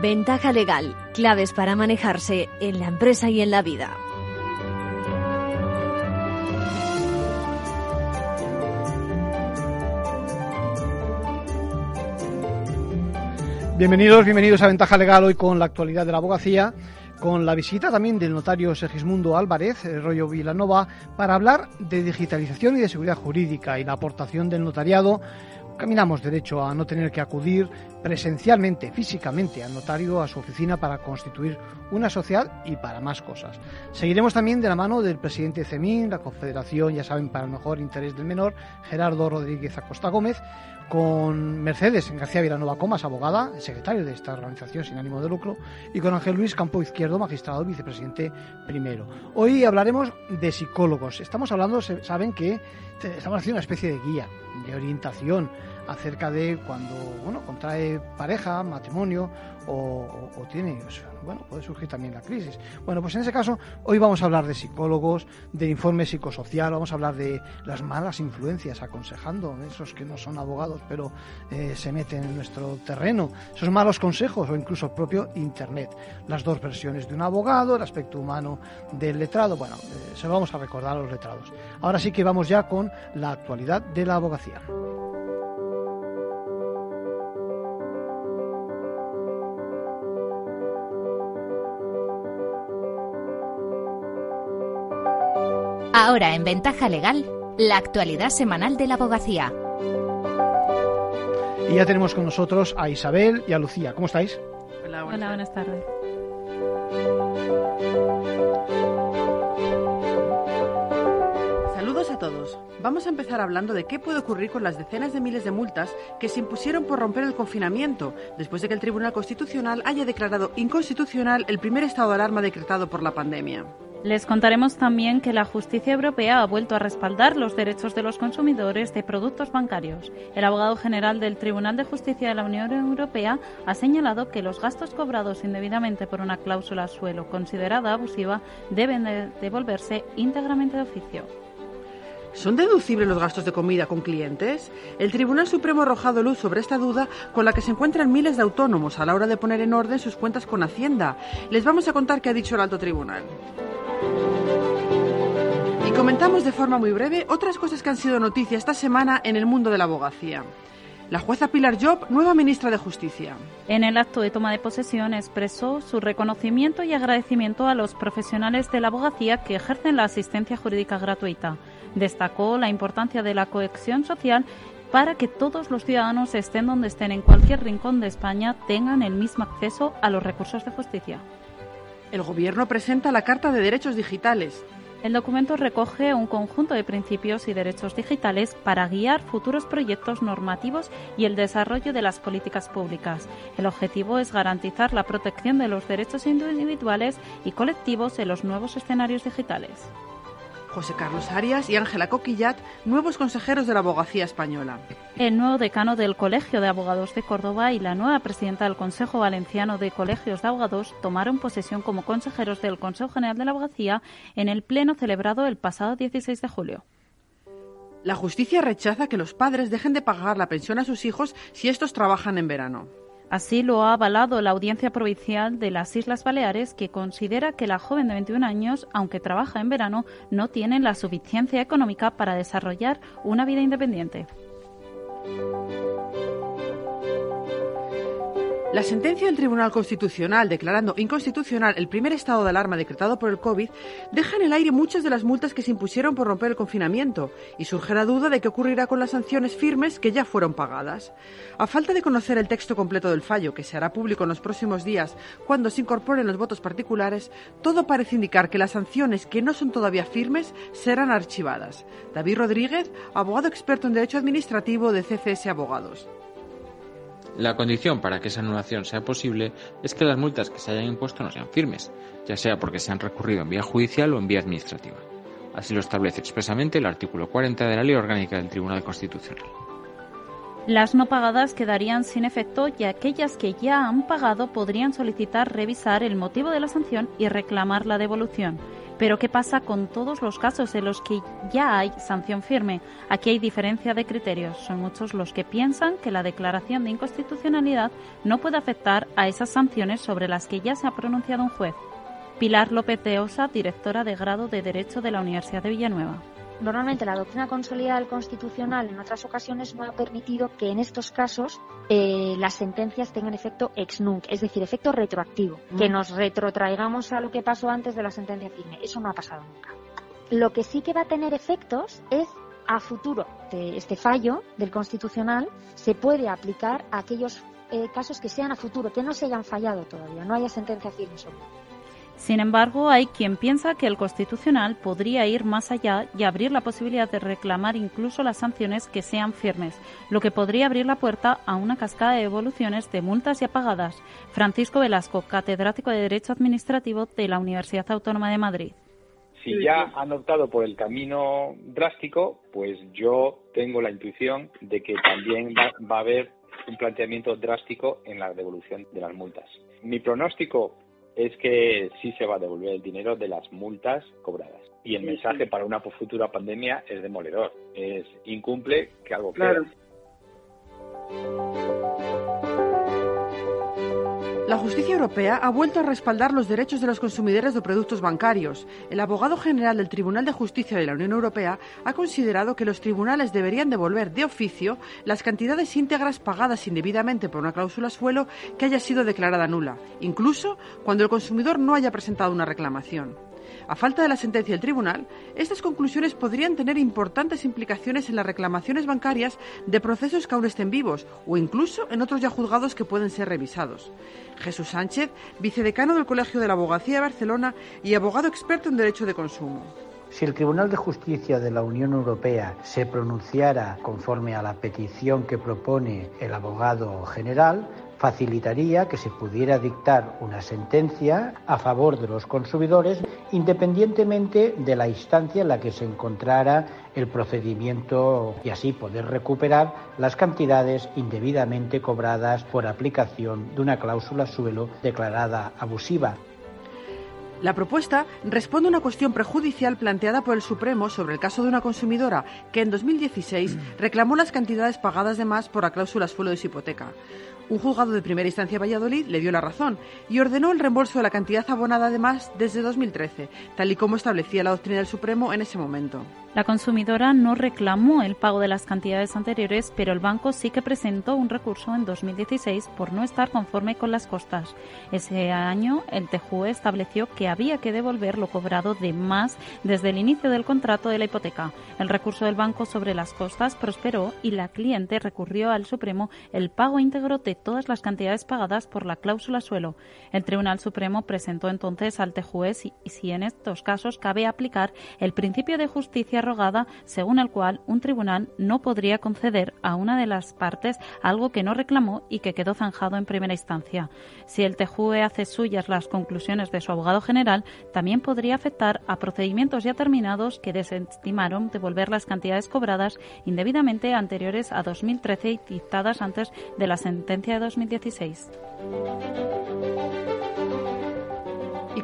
Ventaja legal, claves para manejarse en la empresa y en la vida. Bienvenidos, bienvenidos a Ventaja Legal hoy con la actualidad de la abogacía, con la visita también del notario Sergismundo Álvarez, el rollo Vilanova, para hablar de digitalización y de seguridad jurídica y la aportación del notariado caminamos derecho a no tener que acudir presencialmente, físicamente, al notario, a su oficina para constituir una sociedad y para más cosas. Seguiremos también de la mano del presidente de CEMIN, la Confederación, ya saben, para el mejor interés del menor, Gerardo Rodríguez Acosta Gómez, con Mercedes García Vilanova Comas, abogada, secretario de esta organización sin ánimo de lucro, y con Ángel Luis Campo Izquierdo, magistrado, vicepresidente primero. Hoy hablaremos de psicólogos. Estamos hablando, saben que estamos haciendo una especie de guía, de orientación acerca de cuando bueno contrae pareja, matrimonio o, tiene, bueno, puede surgir también la crisis. Bueno, pues en ese caso hoy vamos a hablar de psicólogos, de informe psicosocial, vamos a hablar de las malas influencias, aconsejando, esos que no son abogados pero eh, se meten en nuestro terreno, esos malos consejos o incluso el propio Internet, las dos versiones de un abogado, el aspecto humano del letrado, bueno, eh, se lo vamos a recordar a los letrados. Ahora sí que vamos ya con la actualidad de la abogacía. Ahora en Ventaja Legal, la actualidad semanal de la abogacía. Y ya tenemos con nosotros a Isabel y a Lucía. ¿Cómo estáis? Hola, buenas, tardes. Saludos a todos. Vamos a empezar hablando de qué puede ocurrir con las decenas de miles de multas que se impusieron por romper el confinamiento, después de que el Tribunal Constitucional haya declarado inconstitucional el primer estado de alarma decretado por la pandemia. Les contaremos también que la justicia europea ha vuelto a respaldar los derechos de los consumidores de productos bancarios. El abogado general del Tribunal de Justicia de la Unión Europea ha señalado que los gastos cobrados indebidamente por una cláusula suelo considerada abusiva deben devolverse íntegramente de oficio. ¿Son deducibles los gastos de comida con clientes? El Tribunal Supremo ha arrojado luz sobre esta duda con la que se encuentran miles de autónomos a la hora de poner en orden sus cuentas con Hacienda. Les vamos a contar qué ha dicho el alto tribunal. Y comentamos de forma muy breve otras cosas que han sido noticia esta semana en el mundo de la abogacía. La jueza Pilar Job, nueva ministra de Justicia. En el acto de toma de posesión expresó su reconocimiento y agradecimiento a los profesionales de la abogacía que ejercen la asistencia jurídica gratuita. Destacó la importancia de la cohesión social para que todos los ciudadanos, estén donde estén en cualquier rincón de España, tengan el mismo acceso a los recursos de justicia. El Gobierno presenta la Carta de Derechos Digitales. El documento recoge un conjunto de principios y derechos digitales para guiar futuros proyectos normativos y el desarrollo de las políticas públicas. El objetivo es garantizar la protección de los derechos individuales y colectivos en los nuevos escenarios digitales. José Carlos Arias y Ángela Coquillat, nuevos consejeros de la abogacía española. El nuevo decano del Colegio de Abogados de Córdoba y la nueva presidenta del Consejo Valenciano de Colegios de Abogados tomaron posesión como consejeros del Consejo General de la Abogacía en el pleno celebrado el pasado 16 de julio. La justicia rechaza que los padres dejen de pagar la pensión a sus hijos si estos trabajan en verano. Así lo ha avalado la Audiencia Provincial de las Islas Baleares, que considera que la joven de 21 años, aunque trabaja en verano, no tiene la suficiencia económica para desarrollar una vida independiente. La sentencia del Tribunal Constitucional declarando inconstitucional el primer estado de alarma decretado por el COVID deja en el aire muchas de las multas que se impusieron por romper el confinamiento y surge la duda de qué ocurrirá con las sanciones firmes que ya fueron pagadas. A falta de conocer el texto completo del fallo, que se hará público en los próximos días cuando se incorporen los votos particulares, todo parece indicar que las sanciones que no son todavía firmes serán archivadas. David Rodríguez, abogado experto en Derecho Administrativo de CCS Abogados. La condición para que esa anulación sea posible es que las multas que se hayan impuesto no sean firmes, ya sea porque se han recurrido en vía judicial o en vía administrativa. Así lo establece expresamente el artículo 40 de la Ley Orgánica del Tribunal Constitucional. Las no pagadas quedarían sin efecto y aquellas que ya han pagado podrían solicitar revisar el motivo de la sanción y reclamar la devolución. Pero ¿qué pasa con todos los casos en los que ya hay sanción firme? Aquí hay diferencia de criterios. Son muchos los que piensan que la declaración de inconstitucionalidad no puede afectar a esas sanciones sobre las que ya se ha pronunciado un juez. Pilar López de Osa, directora de grado de Derecho de la Universidad de Villanueva. Normalmente la doctrina consolidada constitucional en otras ocasiones no ha permitido que en estos casos eh, las sentencias tengan efecto ex nunc, es decir, efecto retroactivo, que mm. nos retrotraigamos a lo que pasó antes de la sentencia firme. Eso no ha pasado nunca. Lo que sí que va a tener efectos es a futuro. Este fallo del constitucional se puede aplicar a aquellos eh, casos que sean a futuro, que no se hayan fallado todavía, no haya sentencia firme sobre sin embargo, hay quien piensa que el Constitucional podría ir más allá y abrir la posibilidad de reclamar incluso las sanciones que sean firmes, lo que podría abrir la puerta a una cascada de evoluciones de multas ya pagadas. Francisco Velasco, catedrático de Derecho Administrativo de la Universidad Autónoma de Madrid. Si ya han optado por el camino drástico, pues yo tengo la intuición de que también va, va a haber un planteamiento drástico en la devolución de las multas. Mi pronóstico es que sí se va a devolver el dinero de las multas cobradas. Y el mensaje para una futura pandemia es demoledor. Es incumple que algo claro. La justicia europea ha vuelto a respaldar los derechos de los consumidores de productos bancarios. El abogado general del Tribunal de Justicia de la Unión Europea ha considerado que los tribunales deberían devolver de oficio las cantidades íntegras pagadas indebidamente por una cláusula suelo que haya sido declarada nula, incluso cuando el consumidor no haya presentado una reclamación. A falta de la sentencia del tribunal, estas conclusiones podrían tener importantes implicaciones en las reclamaciones bancarias de procesos que aún estén vivos o incluso en otros ya juzgados que pueden ser revisados. Jesús Sánchez, vicedecano del Colegio de la Abogacía de Barcelona y abogado experto en derecho de consumo. Si el Tribunal de Justicia de la Unión Europea se pronunciara conforme a la petición que propone el abogado general, facilitaría que se pudiera dictar una sentencia a favor de los consumidores independientemente de la instancia en la que se encontrara el procedimiento y así poder recuperar las cantidades indebidamente cobradas por aplicación de una cláusula suelo declarada abusiva. La propuesta responde a una cuestión prejudicial planteada por el Supremo sobre el caso de una consumidora que en 2016 reclamó las cantidades pagadas de más por la cláusula suelo de su hipoteca. Un juzgado de primera instancia de Valladolid le dio la razón y ordenó el reembolso de la cantidad abonada de más desde 2013, tal y como establecía la doctrina del Supremo en ese momento. La consumidora no reclamó el pago de las cantidades anteriores, pero el banco sí que presentó un recurso en 2016 por no estar conforme con las costas. Ese año, el TJUE estableció que había que devolver lo cobrado de más desde el inicio del contrato de la hipoteca. El recurso del banco sobre las costas prosperó y la cliente recurrió al Supremo el pago íntegro de todas las cantidades pagadas por la cláusula suelo. El Tribunal Supremo presentó entonces al TJUE si, si en estos casos cabe aplicar el principio de justicia rogada según el cual un tribunal no podría conceder a una de las partes algo que no reclamó y que quedó zanjado en primera instancia. Si el TJUE hace suyas las conclusiones de su abogado general, también podría afectar a procedimientos ya terminados que desestimaron devolver las cantidades cobradas indebidamente anteriores a 2013 y dictadas antes de la sentencia de 2016.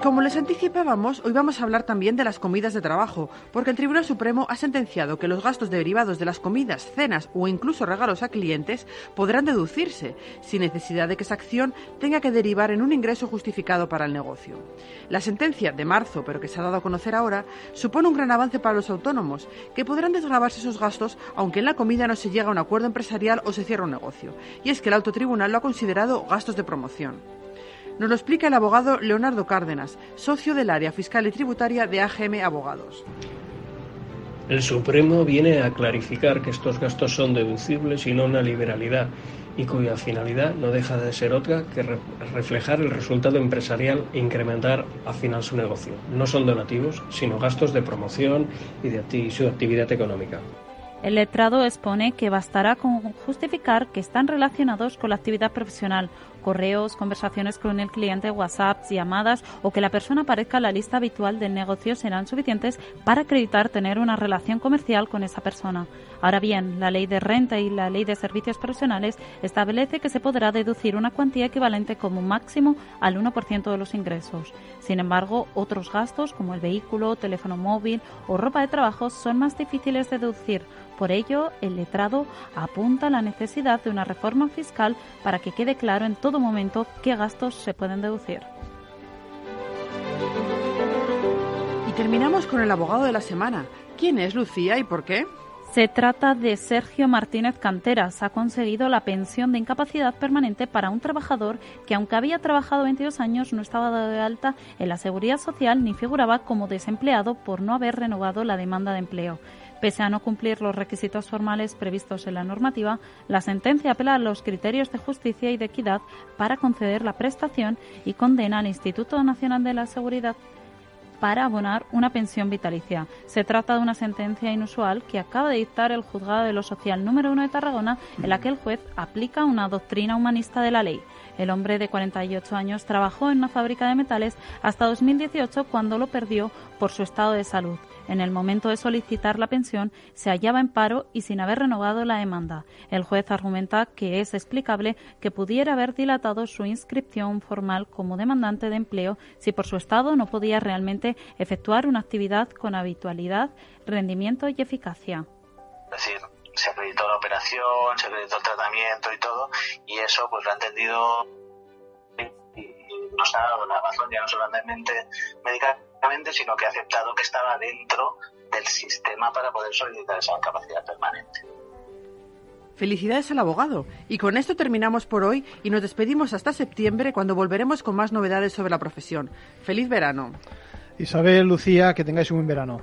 Como les anticipábamos, hoy vamos a hablar también de las comidas de trabajo, porque el Tribunal Supremo ha sentenciado que los gastos derivados de las comidas, cenas o incluso regalos a clientes podrán deducirse, sin necesidad de que esa acción tenga que derivar en un ingreso justificado para el negocio. La sentencia de marzo, pero que se ha dado a conocer ahora, supone un gran avance para los autónomos, que podrán desgravarse esos gastos aunque en la comida no se llega a un acuerdo empresarial o se cierra un negocio. Y es que el Alto Tribunal lo ha considerado gastos de promoción. Nos lo explica el abogado Leonardo Cárdenas, socio del área fiscal y tributaria de AGM Abogados. El Supremo viene a clarificar que estos gastos son deducibles y no una liberalidad, y cuya finalidad no deja de ser otra que reflejar el resultado empresarial e incrementar al final su negocio. No son donativos, sino gastos de promoción y de su actividad económica. El letrado expone que bastará con justificar que están relacionados con la actividad profesional correos, conversaciones con el cliente, WhatsApp, llamadas o que la persona aparezca en la lista habitual del negocio serán suficientes para acreditar tener una relación comercial con esa persona. Ahora bien, la ley de renta y la ley de servicios profesionales establece que se podrá deducir una cuantía equivalente como máximo al 1% de los ingresos. Sin embargo, otros gastos como el vehículo, teléfono móvil o ropa de trabajo son más difíciles de deducir. Por ello, el letrado apunta la necesidad de una reforma fiscal para que quede claro en todo momento qué gastos se pueden deducir. Y terminamos con el abogado de la semana. ¿Quién es Lucía y por qué? Se trata de Sergio Martínez Canteras. Ha conseguido la pensión de incapacidad permanente para un trabajador que, aunque había trabajado 22 años, no estaba dado de alta en la seguridad social ni figuraba como desempleado por no haber renovado la demanda de empleo. Pese a no cumplir los requisitos formales previstos en la normativa, la sentencia apela a los criterios de justicia y de equidad para conceder la prestación y condena al Instituto Nacional de la Seguridad para abonar una pensión vitalicia. Se trata de una sentencia inusual que acaba de dictar el Juzgado de lo Social número 1 de Tarragona, en la que el juez aplica una doctrina humanista de la ley. El hombre de 48 años trabajó en una fábrica de metales hasta 2018 cuando lo perdió por su estado de salud. En el momento de solicitar la pensión se hallaba en paro y sin haber renovado la demanda. El juez argumenta que es explicable que pudiera haber dilatado su inscripción formal como demandante de empleo si por su estado no podía realmente efectuar una actividad con habitualidad, rendimiento y eficacia. Se acreditó la operación, se acreditó el tratamiento y todo, y eso pues lo ha entendido y nos ha dado la razón ya no solamente médica sino que ha aceptado que estaba dentro del sistema para poder solicitar esa incapacidad permanente. Felicidades al abogado. Y con esto terminamos por hoy y nos despedimos hasta septiembre cuando volveremos con más novedades sobre la profesión. Feliz verano. Isabel, Lucía, que tengáis un buen verano.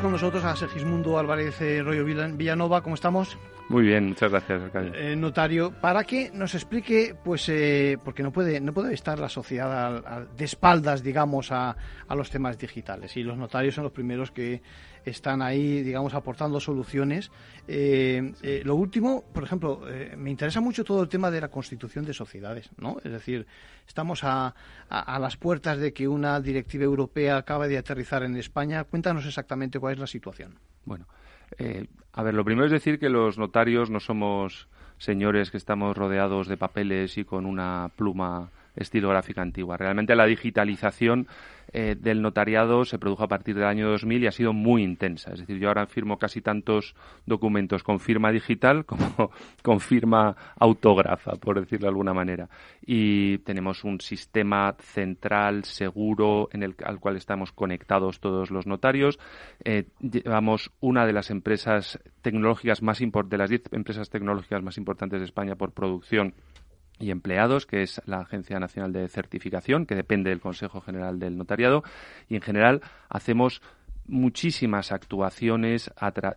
Con nosotros a Sergismundo Álvarez eh, Rollo Villanova. ¿Cómo estamos? Muy bien, muchas gracias. Eh, notario, para que nos explique, pues, eh, porque no puede, no puede estar la sociedad de espaldas, digamos, a, a, los temas digitales. Y los notarios son los primeros que están ahí, digamos, aportando soluciones. Eh, lo último, por ejemplo, me interesa mucho todo el tema de la constitución de sociedades, ¿no? Es decir, estamos a, a, las puertas de que una directiva europea acabe de aterrizar en España. Cuéntanos exactamente cuál es la situación. Bueno, a ver, lo primero es decir que los notarios no somos señores que estamos rodeados de papeles y con una pluma estilográfica antigua. Realmente la digitalización eh, del notariado se produjo a partir del año 2000 y ha sido muy intensa. Es decir, yo ahora firmo casi tantos documentos con firma digital como con firma autógrafa, por decirlo de alguna manera. Y tenemos un sistema central, seguro, en el, al cual estamos conectados todos los notarios. Eh, llevamos una de las empresas tecnológicas más de las diez empresas tecnológicas más importantes de España por producción y empleados, que es la Agencia Nacional de Certificación, que depende del Consejo General del Notariado, y en general hacemos muchísimas actuaciones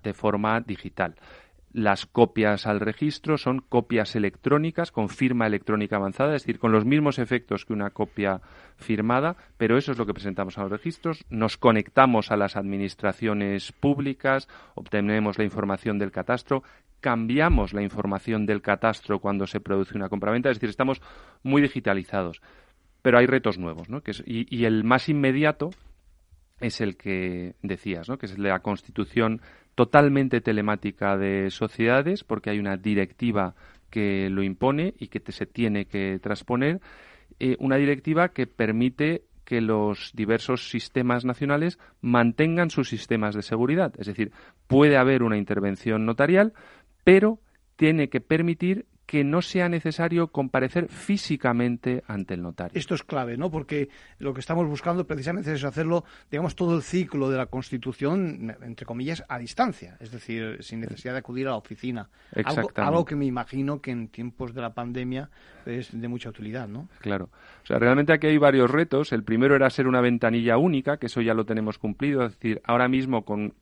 de forma digital. Las copias al registro son copias electrónicas con firma electrónica avanzada, es decir, con los mismos efectos que una copia firmada, pero eso es lo que presentamos a los registros. Nos conectamos a las administraciones públicas, obtenemos la información del catastro, cambiamos la información del catastro cuando se produce una compraventa, es decir, estamos muy digitalizados. Pero hay retos nuevos, ¿no? Que y, el más inmediato es el que decías, ¿no? Que es la constitución totalmente telemática de sociedades, porque hay una directiva que lo impone y que se tiene que transponer, eh, una directiva que permite que los diversos sistemas nacionales mantengan sus sistemas de seguridad. Es decir, puede haber una intervención notarial, pero tiene que permitir que no sea necesario comparecer físicamente ante el notario. Esto es clave, ¿no? Porque lo que estamos buscando precisamente es hacerlo, digamos, todo el ciclo de la Constitución, entre comillas, a distancia, es decir, sin necesidad de acudir a la oficina. Algo, algo que me imagino que en tiempos de la pandemia es de mucha utilidad, ¿no? Claro. O sea, realmente aquí hay varios retos. El primero era ser una ventanilla única, que eso ya lo tenemos cumplido. Es decir, ahora mismo con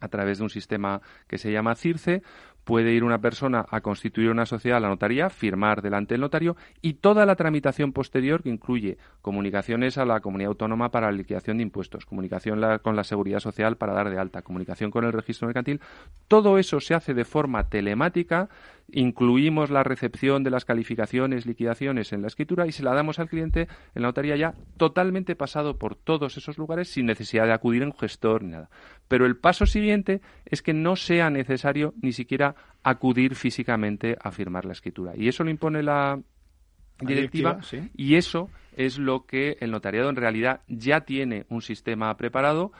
a través de un sistema que se llama CIRCE, puede ir una persona a constituir una sociedad a la notaría, firmar delante del notario y toda la tramitación posterior que incluye comunicaciones a la comunidad autónoma para la liquidación de impuestos, comunicación con la seguridad social para dar de alta, comunicación con el registro mercantil, todo eso se hace de forma telemática incluimos la recepción de las calificaciones, liquidaciones en la escritura y se la damos al cliente en la notaría ya totalmente pasado por todos esos lugares sin necesidad de acudir a un gestor ni nada. Pero el paso siguiente es que no sea necesario ni siquiera acudir físicamente a firmar la escritura. Y eso lo impone la directiva, y eso es lo que el notariado en realidad ya tiene un sistema preparado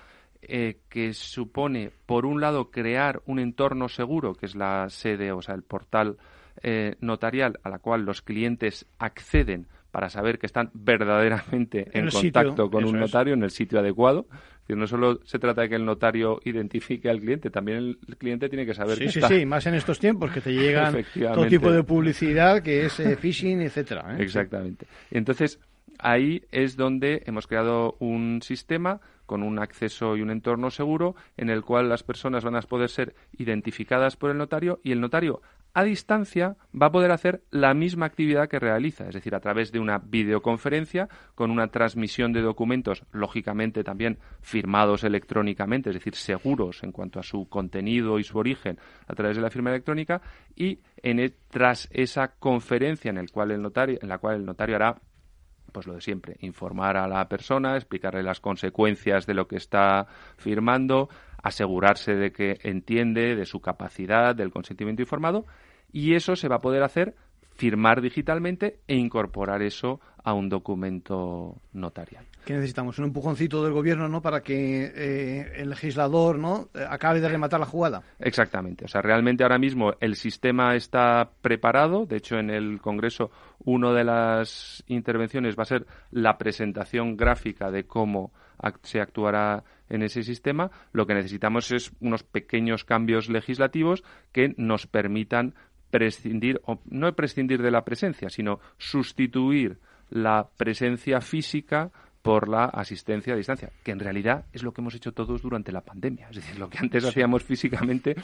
eh, que supone, por un lado, crear un entorno seguro, que es la sede, o sea, el portal eh, notarial a la cual los clientes acceden para saber que están verdaderamente en, contacto con un notario en el sitio adecuado. Es no solo se trata de que el notario identifique al cliente, también el cliente tiene que saber sí, que sí, Sí, más en estos tiempos que te llegan todo tipo de publicidad que es eh, phishing, etcétera. Exactamente. Entonces, ahí es donde hemos creado un sistema con un acceso y un entorno seguro en el cual las personas van a poder ser identificadas por el notario y el notario a distancia va a poder hacer la misma actividad que realiza, es decir, a través de una videoconferencia con una transmisión de documentos, lógicamente también firmados electrónicamente, es decir, seguros en cuanto a su contenido y su origen a través de la firma electrónica y en e, tras esa conferencia en, el cual el notario, en la cual el notario hará pues lo de siempre, informar a la persona, explicarle las consecuencias de lo que está firmando, asegurarse de que entiende de su capacidad, del consentimiento informado, y eso se va a poder hacer firmar digitalmente e incorporar eso a un documento notarial. ¿Qué necesitamos? Un empujoncito del gobierno, ¿no? Para que eh, el legislador, ¿no? Acabe de rematar la jugada. Exactamente. O sea, realmente ahora mismo el sistema está preparado. De hecho, en el Congreso, una de las intervenciones va a ser la presentación gráfica de cómo se actuará en ese sistema. Lo que necesitamos es unos pequeños cambios legislativos que nos permitan prescindir, o no prescindir de la presencia, sino sustituir la presencia física por la asistencia a distancia, que en realidad es lo que hemos hecho todos durante la pandemia. Es decir, lo que antes hacíamos físicamente,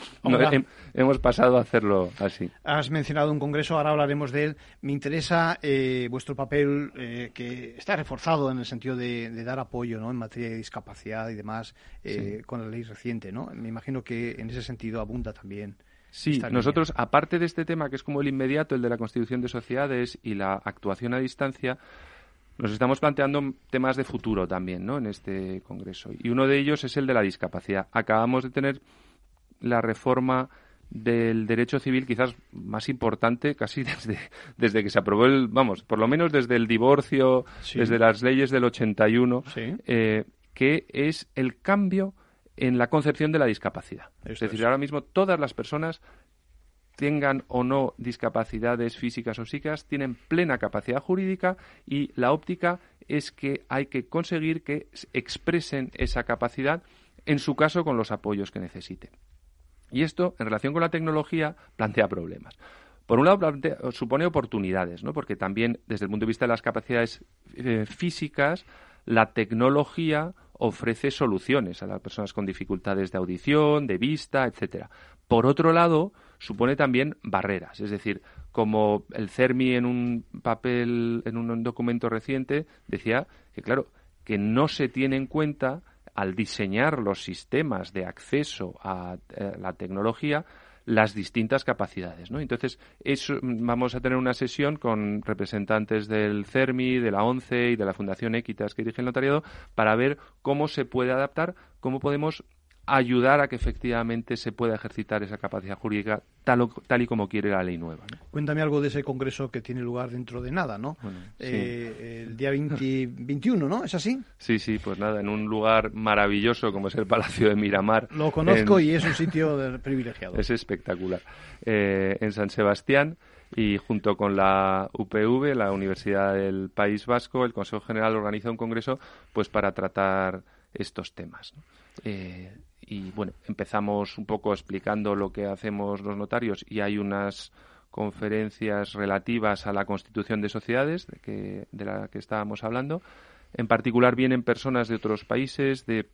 hemos pasado a hacerlo así. Has mencionado un congreso, ahora hablaremos de él. Me interesa eh, vuestro papel, eh, que está reforzado en el sentido de, dar apoyo ¿no? en materia de discapacidad y demás, eh, con la ley reciente. ¿no? Me imagino que en ese sentido abunda también. Sí, nosotros, aparte de este tema que es como el inmediato, el de la constitución de sociedades y la actuación a distancia, nos estamos planteando temas de futuro también, ¿no? En este congreso. Y uno de ellos es el de la discapacidad. Acabamos de tener la reforma del derecho civil quizás más importante casi desde, desde que se aprobó el, vamos, por lo menos desde el divorcio, desde las leyes del 81, eh, que es el cambio en la concepción de la discapacidad. es decir, ahora mismo todas las personas tengan o no discapacidades físicas o psíquicas, tienen plena capacidad jurídica y la óptica es que hay que conseguir que expresen esa capacidad, en su caso con los apoyos que necesiten. Y esto, en relación con la tecnología, plantea problemas. Por un lado, supone oportunidades, ¿no? porque también, desde el punto de vista de las capacidades eh, físicas, la tecnología ofrece soluciones a las personas con dificultades de audición, de vista, etcétera. Por otro lado, supone también barreras, es decir, como el CERMI en un papel, en un documento reciente, decía que, claro, que no se tiene en cuenta al diseñar los sistemas de acceso a eh, la tecnología las distintas capacidades. ¿no? Entonces, eso, vamos a tener una sesión con representantes del CERMI, de la ONCE y de la Fundación Equitas que dirige el notariado para ver cómo se puede adaptar, cómo podemos ayudar a que efectivamente se pueda ejercitar esa capacidad jurídica tal, tal y como quiere la ley nueva. Cuéntame algo de ese congreso que tiene lugar dentro de nada, ¿no? Eh, el día 21, ¿no? ¿Es así? Sí, sí, pues nada, en un lugar maravilloso como es el Palacio de Miramar. Lo conozco y es un sitio privilegiado. Es espectacular. Eh, en San Sebastián Y junto con la UPV, la Universidad del País Vasco, el Consejo General organiza un congreso pues para tratar estos temas. Eh, y bueno, empezamos un poco explicando lo que hacemos los notarios y hay unas conferencias relativas a la constitución de sociedades de, que, de la que estábamos hablando. En particular vienen personas de otros países, de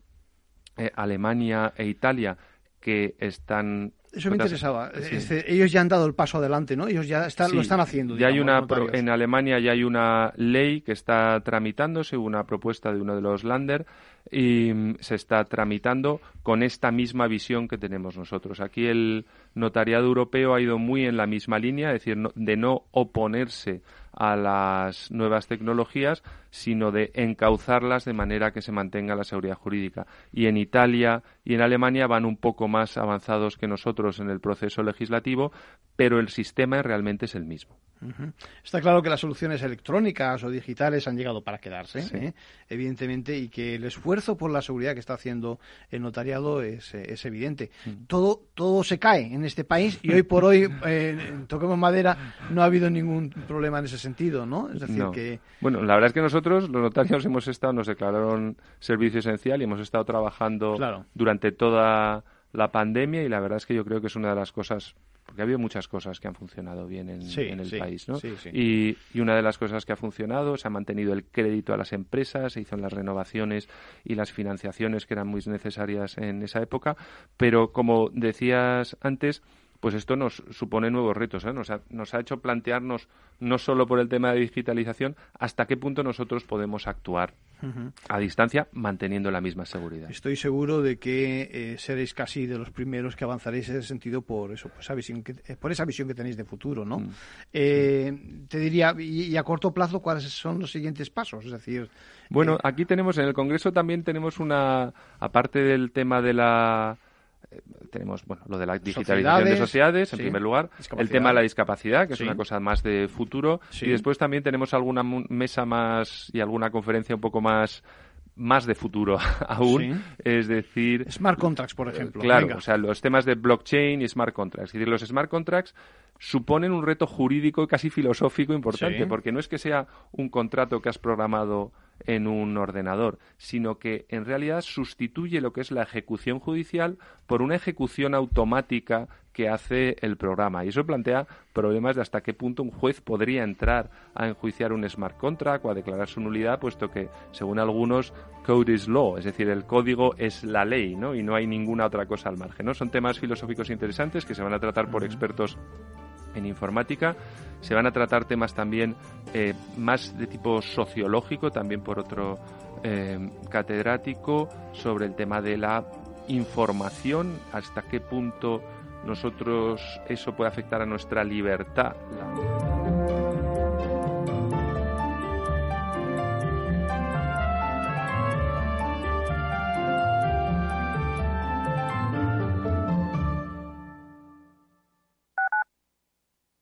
eh, Alemania e Italia, que están eso me interesaba. Este, ellos ya han dado el paso adelante, ¿no? Ellos ya están, lo están haciendo. Ya hay una en Alemania ya hay una ley que está tramitándose, una propuesta de uno de los Länder y mm, se está tramitando con esta misma visión que tenemos nosotros. Aquí el notariado europeo ha ido muy en la misma línea, es decir, de no oponerse a las nuevas tecnologías, sino de encauzarlas de manera que se mantenga la seguridad jurídica. Y en Italia y en Alemania van un poco más avanzados que nosotros en el proceso legislativo, pero el sistema realmente es el mismo. Está claro que las soluciones electrónicas o digitales han llegado para quedarse, ¿eh? evidentemente, y que el esfuerzo por la seguridad que está haciendo el notariado es, eh, evidente. Mm. Todo, todo se cae en este país y hoy por hoy, eh, toquemos madera, no ha habido ningún problema en ese sentido, ¿no? Es decir, que... Bueno, la verdad es que nosotros, los notarios, hemos estado, nos declararon servicio esencial y hemos estado trabajando durante toda la pandemia y la verdad es que yo creo que es una de las cosas porque ha habido muchas cosas que han funcionado bien en, el país, ¿no? y, una de las cosas que ha funcionado, se ha mantenido el crédito a las empresas, se hizo las renovaciones y las financiaciones que eran muy necesarias en esa época, pero como decías antes, pues esto nos supone nuevos retos. ¿eh? Nos, ha, nos ha hecho plantearnos, no solo por el tema de digitalización, hasta qué punto nosotros podemos actuar a distancia manteniendo la misma seguridad. Estoy seguro de que eh, seréis casi de los primeros que avanzaréis en ese sentido por eso, por esa visión que, eh, por esa visión que tenéis de futuro, ¿no? Mm. Te diría, y, a corto plazo, ¿cuáles son los siguientes pasos? Es decir... Bueno, aquí tenemos, en el Congreso también tenemos una, aparte del tema de la tenemos bueno lo de la digitalización de sociedades en primer lugar el tema de la discapacidad. que es una cosa más de futuro. Y después también tenemos alguna mesa más y alguna conferencia un poco más más de futuro aún, es decir... Smart contracts, por ejemplo. Claro, o sea, los temas de blockchain y smart contracts. Es decir, los smart contracts suponen un reto jurídico y casi filosófico importante, porque no es que sea un contrato que has programado en un ordenador, sino que en realidad sustituye lo que es la ejecución judicial por una ejecución automática que hace el programa. Y eso plantea problemas de hasta qué punto un juez podría entrar a enjuiciar un smart contract o a declarar su nulidad, puesto que, según algunos, code is law, es decir, el código es la ley, ¿no? Y no hay ninguna otra cosa al margen, ¿no? Son temas filosóficos interesantes que se van a tratar por expertos en informática. Se van a tratar temas también eh, más de tipo sociológico, también por otro eh, catedrático, sobre el tema de la información, hasta qué punto nosotros eso puede afectar a nuestra libertad.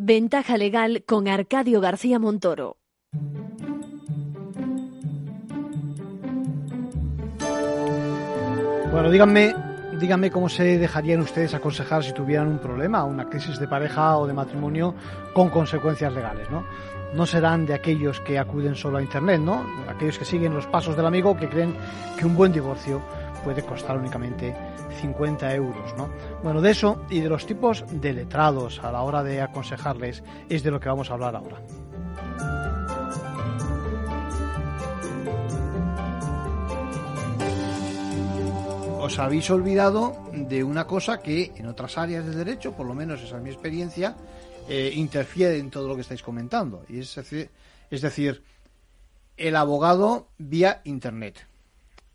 Ventaja legal con Arcadio García Montoro. Bueno, díganme, díganme cómo se dejarían ustedes aconsejar si tuvieran un problema, una crisis de pareja o de matrimonio con consecuencias legales, ¿no? No serán de aquellos que acuden solo a Internet, ¿no? Aquellos que siguen los pasos del amigo que creen que un buen divorcio puede costar únicamente 50 euros, ¿no? Bueno, de eso y de los tipos de letrados a la hora de aconsejarles es de lo que vamos a hablar ahora. os habéis olvidado de una cosa que en otras áreas del derecho, por lo menos esa es mi experiencia, eh, interfiere en todo lo que estáis comentando. Y es decir, es decir, el abogado vía Internet.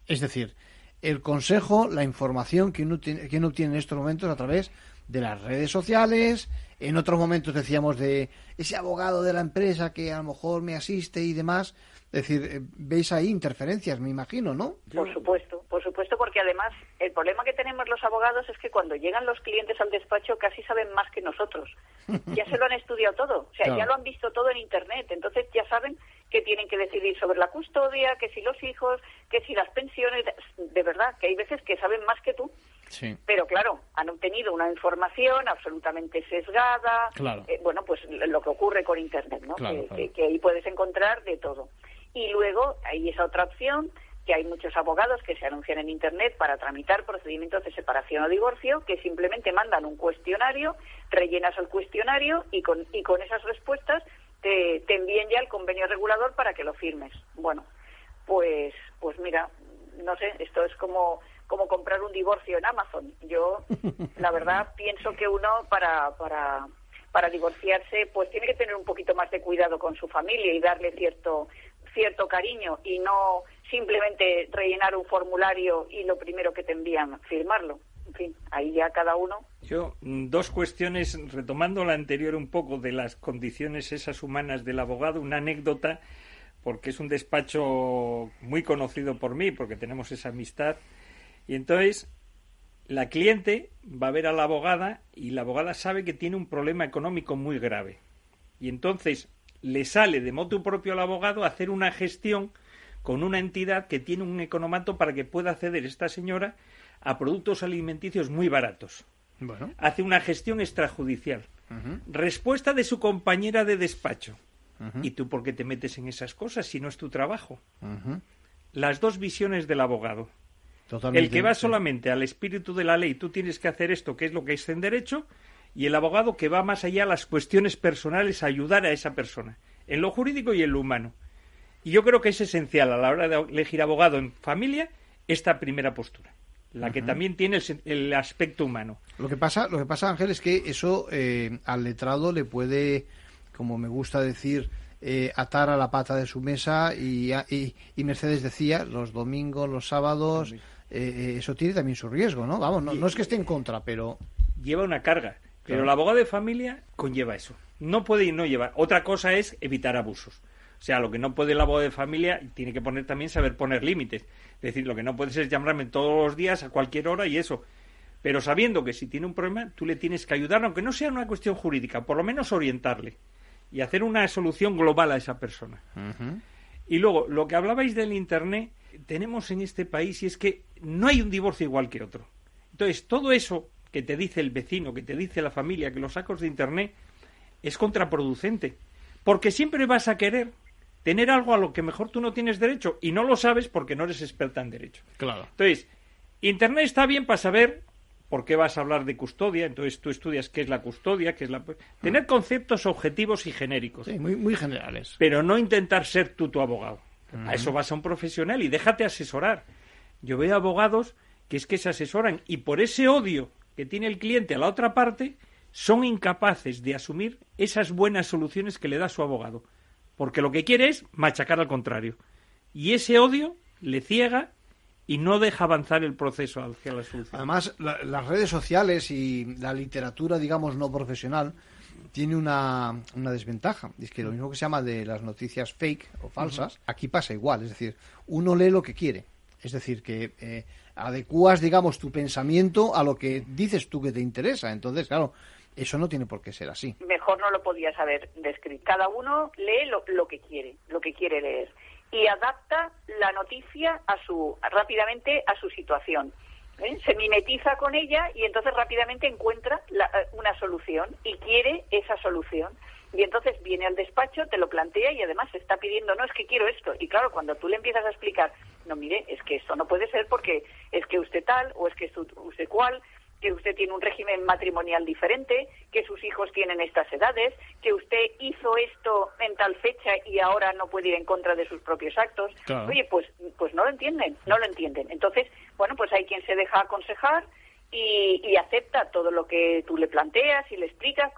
Es decir, el consejo, la información que uno, tiene, que uno obtiene en estos momentos a través de las redes sociales. En otros momentos decíamos de ese abogado de la empresa que a lo mejor me asiste y demás. Es decir, eh, veis ahí interferencias, me imagino, ¿no? Por supuesto, por supuesto, porque además el problema que tenemos los abogados es que cuando llegan los clientes al despacho casi saben más que nosotros. Ya se lo han estudiado todo, o sea, ya lo han visto todo en Internet, entonces ya saben que tienen que decidir sobre la custodia, que si los hijos, que si las pensiones, de verdad, que hay veces que saben más que tú. Sí. Pero claro, han obtenido una información absolutamente sesgada. Eh, bueno, pues lo que ocurre con Internet, ¿no? que, ahí puedes encontrar de todo. Y luego hay esa otra opción que hay muchos abogados que se anuncian en Internet para tramitar procedimientos de separación o divorcio, que simplemente mandan un cuestionario, rellenas el cuestionario y con, y con esas respuestas te, te envían ya el convenio regulador para que lo firmes. Bueno, pues, pues mira, no sé, esto es como, como comprar un divorcio en Amazon. Yo, la verdad, pienso que uno para, para, para divorciarse, pues tiene que tener un poquito más de cuidado con su familia y darle cierto cierto cariño y no simplemente rellenar un formulario y lo primero que te envían, firmarlo. En fin, ahí ya cada uno. Yo, mm, dos cuestiones, retomando la anterior un poco de las condiciones esas humanas del abogado, una anécdota, porque es un despacho muy conocido por mí, porque tenemos esa amistad. Y entonces, la cliente va a ver a la abogada y la abogada sabe que tiene un problema económico muy grave. Y entonces le sale de moto propio al abogado hacer una gestión con una entidad que tiene un economato para que pueda acceder esta señora a productos alimenticios muy baratos. Bueno. Hace una gestión extrajudicial. Respuesta de su compañera de despacho. ¿Y tú por qué te metes en esas cosas si no es tu trabajo? Las dos visiones del abogado. el que va solamente al espíritu de la ley, tú tienes que hacer esto, que es lo que es en derecho, y el abogado que va más allá a las cuestiones personales a ayudar a esa persona, en lo jurídico y en lo humano. Y yo creo que es esencial a la hora de elegir abogado en familia esta primera postura, la que también tiene el, aspecto humano. Lo que pasa, lo que pasa, Ángel, es que eso eh, al letrado le puede, como me gusta decir, eh, atar a la pata de su mesa y, y, Mercedes decía, los domingos, los sábados, eh, eso tiene también su riesgo, ¿no? Vamos, no, no es que esté en contra, pero... Lleva una carga. Pero el abogado de familia conlleva eso. No puede y no llevar. Otra cosa es evitar abusos. O sea, lo que no puede el abogado de familia tiene que poner también saber poner límites. Es decir, lo que no puedes es llamarme todos los días a cualquier hora y eso. Pero sabiendo que si tiene un problema, tú le tienes que ayudar, aunque no sea una cuestión jurídica, por lo menos orientarle y hacer una solución global a esa persona. Y luego, lo que hablabais del Internet, tenemos en este país y es que no hay un divorcio igual que otro. Entonces, todo eso que te dice el vecino, que te dice la familia, que los sacos de Internet, es contraproducente. Porque siempre vas a querer tener algo a lo que mejor tú no tienes derecho y no lo sabes porque no eres experta en derecho. Claro. Entonces, Internet está bien para saber ¿Por qué vas a hablar de custodia? Entonces tú estudias qué es la custodia, qué es la... Tener conceptos objetivos y genéricos. Sí, muy, muy generales. Pero no intentar ser tú tu abogado. A eso vas a un profesional y déjate asesorar. Yo veo abogados que es que se asesoran y por ese odio que tiene el cliente a la otra parte, son incapaces de asumir esas buenas soluciones que le da su abogado. Porque lo que quiere es machacar al contrario. Y ese odio le ciega y no deja avanzar el proceso hacia la solución. Además, la- las redes sociales y la literatura, digamos, no profesional, tiene una, una desventaja. Y es que lo mismo que se llama de las noticias fake o falsas, aquí pasa igual. Es decir, uno lee lo que quiere. Es decir, que eh, adecuas, digamos, tu pensamiento a lo que dices tú que te interesa. Entonces, claro, eso no tiene por qué ser así. mejor no lo podías haber descrito. Cada uno lee lo, lo que quiere, lo que quiere leer y adapta la noticia a su rápidamente a su situación. ¿eh? Se mimetiza con ella y entonces rápidamente encuentra la- eh, una solución y quiere esa solución. Y entonces viene al despacho, te lo plantea y además se está pidiendo, no, es que quiero esto. Y claro, cuando tú le empiezas a explicar, no, mire, es que esto no puede ser porque es que usted tal o es que usted cual, que usted tiene un régimen matrimonial diferente, que sus hijos tienen estas edades, que usted hizo esto en tal fecha y ahora no puede ir en contra de sus propios actos. Claro. Oye, pues, pues no lo entienden, no lo entienden. Entonces, bueno, pues hay quien se deja aconsejar y, y acepta todo lo que tú le planteas y le explicas,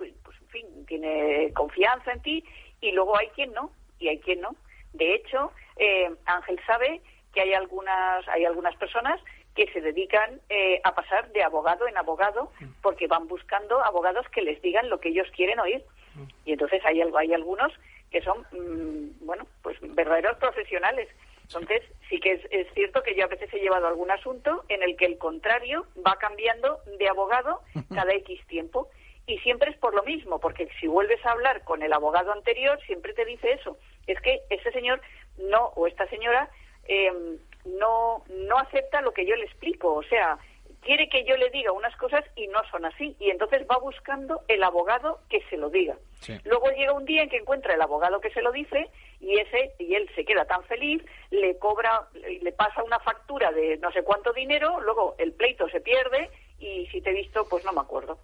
fin, tiene confianza en ti y luego hay quien no, y hay quien no. De hecho, eh, Ángel sabe que hay algunas, hay algunas personas que se dedican eh, a pasar de abogado en abogado porque van buscando abogados que les digan lo que ellos quieren oír. Y entonces hay, hay algunos que son, mm, bueno, pues verdaderos profesionales. Entonces, sí que es, es cierto que yo a veces he llevado algún asunto en el que el contrario va cambiando de abogado cada X tiempo. Y siempre es por lo mismo, porque si vuelves a hablar con el abogado anterior, siempre te dice eso. Es que ese señor no, o esta señora, eh, no, no acepta lo que yo le explico. O sea, quiere que yo le diga unas cosas y no son así. Y entonces va buscando el abogado que se lo diga. Luego llega un día en que encuentra el abogado que se lo dice y ese y él se queda tan feliz, le cobra, le pasa una factura de no sé cuánto dinero, luego el pleito se pierde y si te he visto, pues no me acuerdo.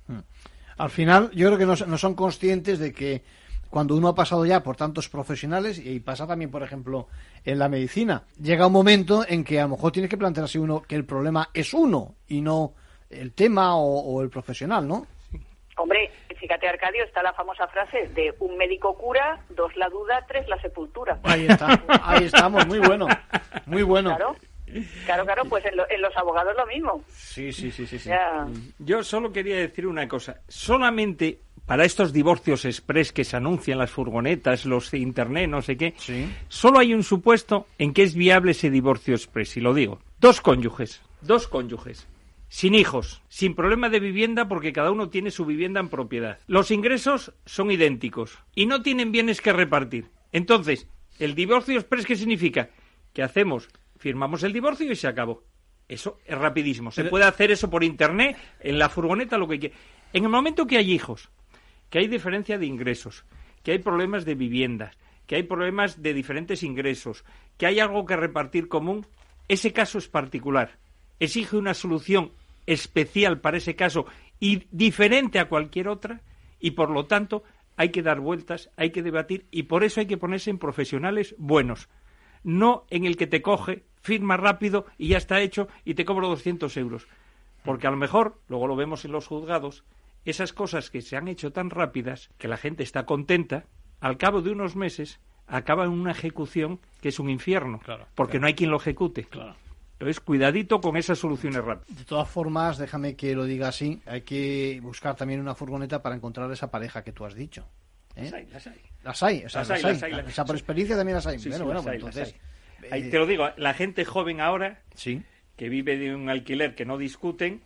Al final, yo creo que no, no son conscientes de que cuando uno ha pasado ya por tantos profesionales, y pasa también, por ejemplo, en la medicina, llega un momento en que a lo mejor tiene que plantearse uno que el problema es uno y no el tema o, o el profesional, ¿no? Hombre, fíjate Arcadio, está la famosa frase de un médico cura, dos la duda, tres la sepultura. Ahí está, ahí estamos, muy bueno, muy bueno. Claro, claro, claro pues en, lo- en los abogados lo mismo. Sí, sí, sí, sí. sí. Ya. Yo solo quería decir una cosa. Solamente para estos divorcios express que se anuncian las furgonetas, los internet, no sé qué, solo hay un supuesto en que es viable ese divorcio express, y lo digo. Dos cónyuges, dos cónyuges, sin hijos, sin problema de vivienda porque cada uno tiene su vivienda en propiedad. Los ingresos son idénticos y no tienen bienes que repartir. Entonces, ¿el divorcio express qué significa? Que hacemos, firmamos el divorcio y se acabó. Eso es rapidísimo. Se Pero- puede hacer eso por internet, en la furgoneta, lo que quiera. En el momento que hay hijos, que hay diferencia de ingresos, que hay problemas de viviendas, que hay problemas de diferentes ingresos, que hay algo que repartir común, ese caso es particular. Exige una solución especial para ese caso y diferente a cualquier otra y por lo tanto hay que dar vueltas, hay que debatir y por eso hay que ponerse en profesionales buenos, no en el que te coge, firma rápido y ya está hecho y te cobro 200 euros. Porque a lo mejor, luego lo vemos en los juzgados, esas cosas que se han hecho tan rápidas que la gente está contenta, al cabo de unos meses acaba en una ejecución que es un infierno, porque no hay quien lo ejecute. Entonces, cuidadito con esas soluciones rápidas. De todas formas, déjame que lo diga así, hay que buscar también una furgoneta para encontrar esa pareja que tú has dicho. ¿eh? Las hay, las hay. Las hay, o sea, Las las hay, hay. las hay, las- O sea, por experiencia también las hay. Sí, bueno, sí, bueno, las pues hay, las entonces... Ahí eh, te lo digo, la gente joven ahora, Sí. que vive de un alquiler que no discuten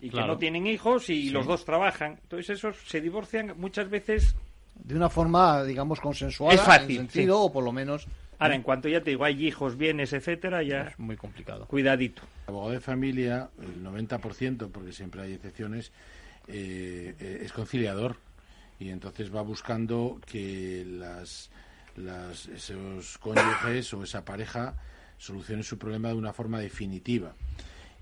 y Claro. que no tienen hijos y Sí. los dos trabajan, entonces esos se divorcian muchas veces. de una forma, digamos, consensuada, Es fácil, en sentido, sí. o por lo menos... Ahora, en cuanto ya te digo, hay hijos, bienes, etcétera, ya Es muy complicado. cuidadito. abogado de familia, el 90%, porque siempre hay excepciones, eh, eh, es conciliador y entonces va buscando que las, las- esos cónyuges o esa pareja solucionen su problema de una forma definitiva.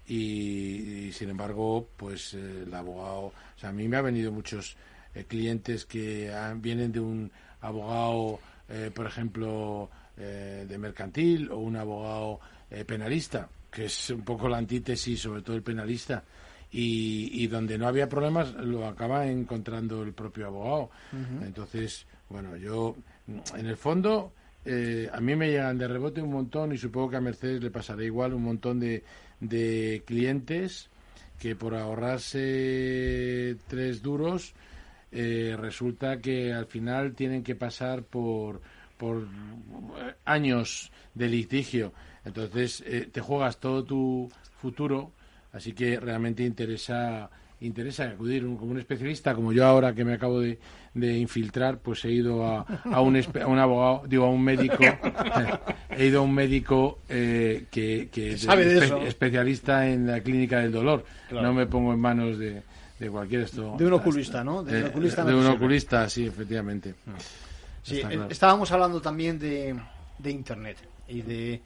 y, sin embargo, pues eh, el abogado, o sea, a mí me ha venido muchos eh, clientes que vienen de un abogado, eh, por ejemplo, de mercantil o un abogado penalista, que es un poco la antítesis, sobre todo el penalista. Y, donde no había problemas lo acaba encontrando el propio abogado. Entonces, bueno, yo en el fondo eh, a mí me llegan de rebote un montón y supongo que a Mercedes le pasará igual un montón de, de clientes que por ahorrarse tres duros eh, resulta que al final tienen que pasar por, por eh, años de litigio. Entonces te juegas todo tu futuro, así que realmente interesa interesa acudir como un especialista, como yo ahora que me acabo de, infiltrar, pues he ido a, a, un, a un abogado, digo, a un médico, he ido a un médico eh, que, que es especialista en la clínica del dolor. No me pongo en manos de, de cualquier esto. De un oculista, ¿no? De, un eh, oculista, de un oculista sí, efectivamente. Sí, eh, estábamos hablando también de, de Internet y de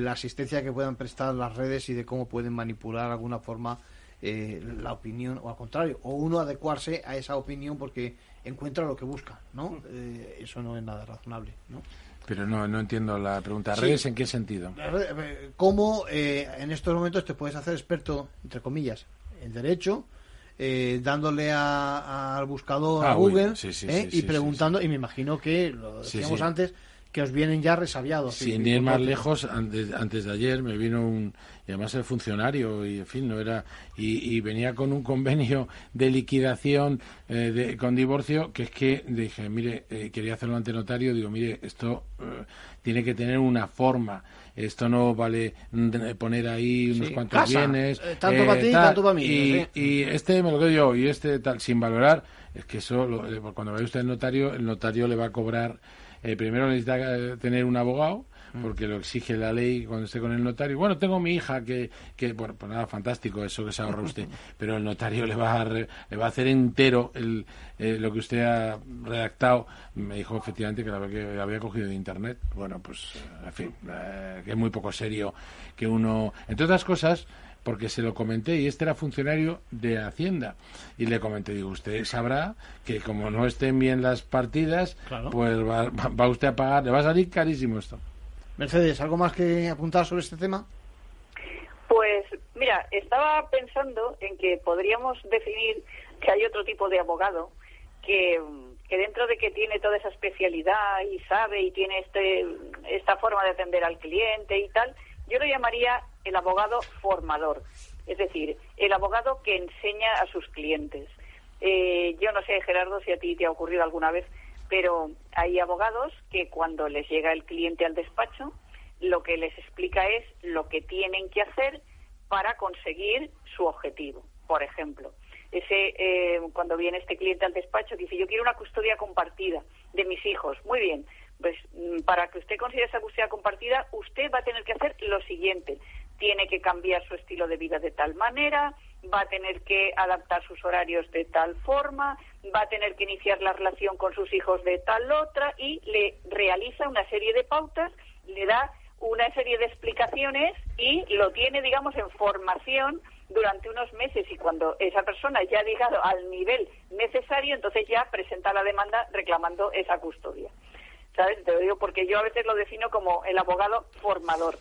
la asistencia que puedan prestar las redes y de cómo pueden manipular de alguna forma eh, la opinión, o al contrario, o uno adecuarse a esa opinión porque encuentra lo que busca, ¿no? Eh, eso no es nada razonable, ¿no? Pero no, no entiendo la pregunta. ¿Redes en qué sentido? Eh, ¿Cómo en estos momentos te puedes hacer experto, entre comillas, en derecho, dándole al buscador, ah, a Google, y preguntando, y me imagino que, lo decíamos antes, que os vienen ya resabiados. Sin ir más lejos, antes, antes de ayer me vino un y además el funcionario y en fin no era y, venía con un convenio de liquidación eh, de, con divorcio que es que dije mire eh, quería hacerlo ante notario digo mire esto eh, tiene que tener una forma esto no vale poner ahí unos cuantos bienes tanto para ti tanto para mí y, y, este me lo quedo yo y este tal sin valorar es que eso cuando vaya usted al notario el notario le va a cobrar primero necesita tener un abogado Mm. porque lo exige la ley cuando esté con el notario. Bueno, tengo mi hija que, que bueno, pues nada, fantástico eso que se ahorra usted, pero el notario le va a, le va a hacer entero el, eh, lo que usted ha redactado. Me dijo efectivamente que lo había, había cogido de internet. Bueno, pues, en fin, eh, que es muy poco serio que uno, entre otras cosas, porque se lo comenté y este era funcionario de Hacienda. Y le comenté digo usted sabrá que como no estén bien las partidas pues va, va, usted a pagar le va a salir carísimo esto. Mercedes, ¿algo más que apuntar sobre este tema? Pues mira, estaba pensando en que podríamos definir que hay otro tipo de abogado que, que dentro de que tiene toda esa especialidad y sabe y tiene este, esta forma de atender al cliente y tal, yo lo llamaría el abogado formador, es decir, el abogado que enseña a sus clientes. Eh, yo no sé, Gerardo, si a ti te ha ocurrido alguna vez pero hay abogados que cuando les llega el cliente al despacho, lo que les explica es lo que tienen que hacer para conseguir su objetivo. Por ejemplo, ese eh, cuando viene este cliente al despacho dice yo quiero una custodia compartida de mis hijos. Muy bien, pues mm, para que usted consiga esa custodia compartida, usted va a tener que hacer lo siguiente: tiene que cambiar su estilo de vida de tal manera, va a tener que adaptar sus horarios de tal forma, va a tener que iniciar la relación con sus hijos de tal otra y le realiza una serie de pautas, le da una serie de explicaciones y lo tiene, digamos, en formación durante unos meses y cuando esa persona ya ha llegado al nivel necesario, entonces ya presenta la demanda reclamando esa custodia. ¿Sabes? Te lo digo porque yo a veces lo defino como el abogado formador,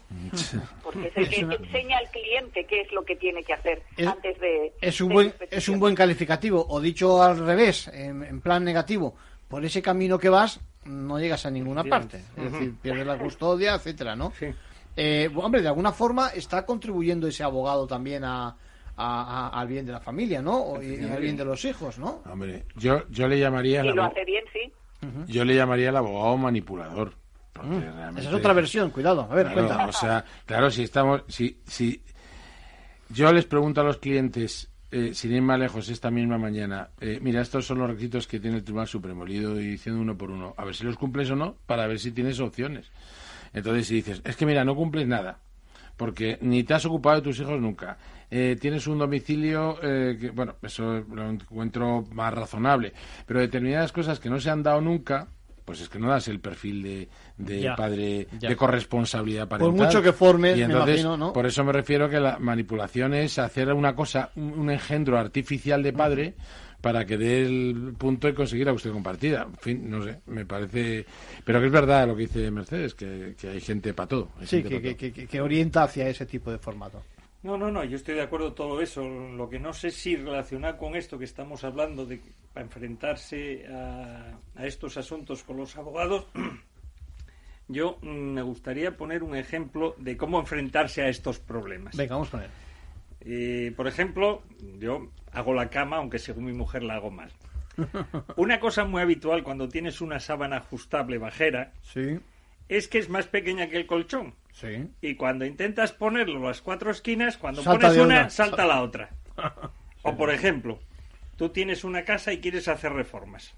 porque es el que enseña al cliente qué es lo que tiene que hacer antes de... Es un, buen, es un buen calificativo, o dicho al revés, en, plan negativo, por ese camino que vas no llegas a ninguna parte, es decir, pierdes la custodia, etcétera, ¿no? Eh, hombre, de alguna forma está contribuyendo ese abogado también a, al bien de la familia, ¿no? Y, al bien de los hijos, ¿no? Hombre, yo, yo le llamaría... Y lo hace bien, sí. Yo le llamaría el abogado manipulador. Mm. Esa es otra versión, cuidado. A ver, claro, O sea, claro, si estamos. Si, si yo les pregunto a los clientes, eh, sin ir más lejos, esta misma mañana, eh, mira, estos son los requisitos que tiene el Tribunal Supremo, le y diciendo uno por uno, a ver si los cumples o no, para ver si tienes opciones. Entonces, si dices, es que mira, no cumples nada, porque ni te has ocupado de tus hijos nunca, eh, tienes un domicilio eh, que, bueno, eso lo encuentro más razonable, pero determinadas cosas que no se han dado nunca, pues es que no das el perfil de, de Ya, padre ya. de corresponsabilidad parental. mucho que formes, y me entonces, imagino, ¿no? Por eso me refiero que la manipulación es hacer una cosa, un, un engendro artificial de padre para que dé el punto y conseguir la custodia compartida. En fin, no sé, me parece... Pero que es verdad lo que dice Mercedes, que, que hay gente para todo. hay Sí, gente que, pa' todo. que- que- que orienta hacia ese tipo de formato. No, no, no, yo estoy de acuerdo todo eso. Lo que no sé si relacionar con esto que estamos hablando de para enfrentarse a, a estos asuntos con los abogados, yo mm, me gustaría poner un ejemplo de cómo enfrentarse a estos problemas. Venga, vamos a poner. Eh, por ejemplo, yo hago la cama, aunque según mi mujer la hago mal. Una cosa muy habitual cuando tienes una sábana ajustable bajera Sí, es que es más pequeña que el colchón. Sí. Y cuando intentas ponerlo las cuatro esquinas, cuando Salta pones una. salta la otra. O por ejemplo, tú tienes una casa y quieres hacer reformas.